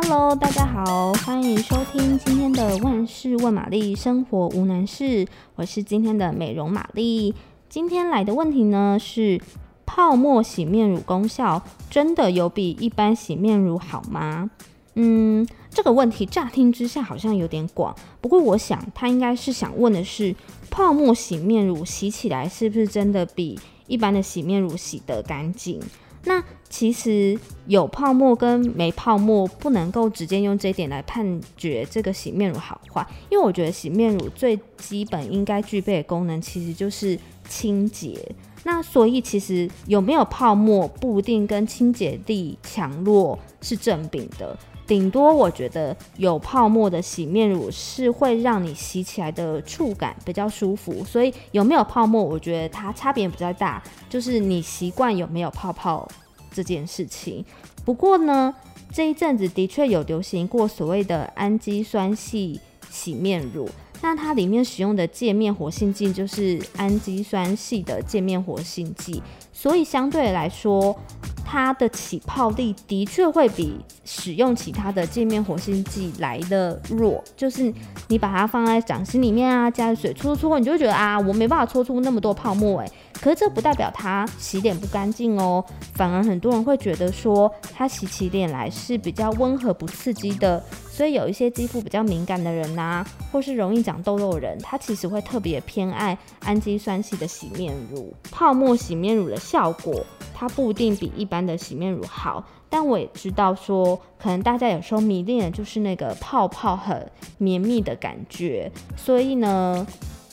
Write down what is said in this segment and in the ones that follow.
Hello，大家好，欢迎收听今天的万事问玛丽，生活无难事。我是今天的美容玛丽。今天来的问题呢是：泡沫洗面乳功效真的有比一般洗面乳好吗？嗯，这个问题乍听之下好像有点广，不过我想他应该是想问的是，泡沫洗面乳洗起来是不是真的比一般的洗面乳洗得干净？那其实有泡沫跟没泡沫不能够直接用这一点来判决这个洗面乳好坏，因为我觉得洗面乳最基本应该具备的功能其实就是清洁。那所以其实有没有泡沫不一定跟清洁力强弱是正比的。顶多我觉得有泡沫的洗面乳是会让你洗起来的触感比较舒服，所以有没有泡沫，我觉得它差别比较大，就是你习惯有没有泡泡这件事情。不过呢，这一阵子的确有流行过所谓的氨基酸系洗面乳，那它里面使用的界面活性剂就是氨基酸系的界面活性剂，所以相对来说。它的起泡力的确会比使用其他的界面活性剂来的弱，就是你把它放在掌心里面啊，加水搓搓，你就觉得啊，我没办法搓出那么多泡沫诶。可是这不代表它洗脸不干净哦，反而很多人会觉得说它洗起脸来是比较温和不刺激的。所以有一些肌肤比较敏感的人呐、啊，或是容易长痘痘的人，他其实会特别偏爱氨基酸系的洗面乳。泡沫洗面乳的效果，它不一定比一般的洗面乳好。但我也知道说，可能大家有时候迷恋的就是那个泡泡很绵密的感觉。所以呢，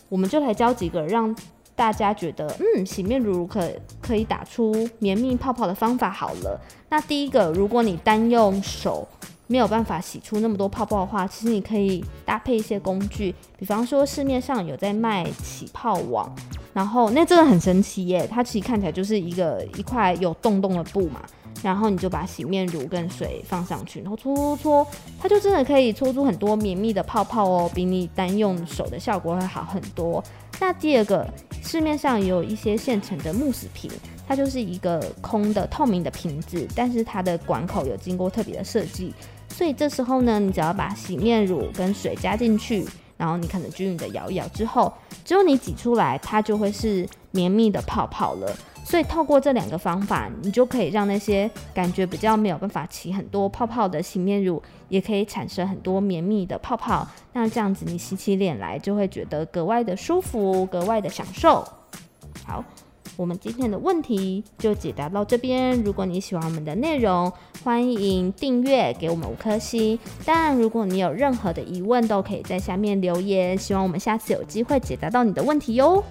我们就来教几个让大家觉得，嗯，洗面乳可可以打出绵密泡泡的方法好了。那第一个，如果你单用手，没有办法洗出那么多泡泡的话，其实你可以搭配一些工具，比方说市面上有在卖起泡网，然后那真的很神奇耶，它其实看起来就是一个一块有洞洞的布嘛，然后你就把洗面乳跟水放上去，然后搓搓搓，它就真的可以搓出很多绵密的泡泡哦，比你单用手的效果会好很多。那第二个，市面上也有一些现成的慕斯瓶，它就是一个空的透明的瓶子，但是它的管口有经过特别的设计。所以这时候呢，你只要把洗面乳跟水加进去，然后你可能均匀的摇一摇之后，只有你挤出来，它就会是绵密的泡泡了。所以透过这两个方法，你就可以让那些感觉比较没有办法起很多泡泡的洗面乳，也可以产生很多绵密的泡泡。那这样子你洗起脸来就会觉得格外的舒服，格外的享受。好。我们今天的问题就解答到这边。如果你喜欢我们的内容，欢迎订阅，给我们五颗星。但，如果你有任何的疑问，都可以在下面留言。希望我们下次有机会解答到你的问题哟。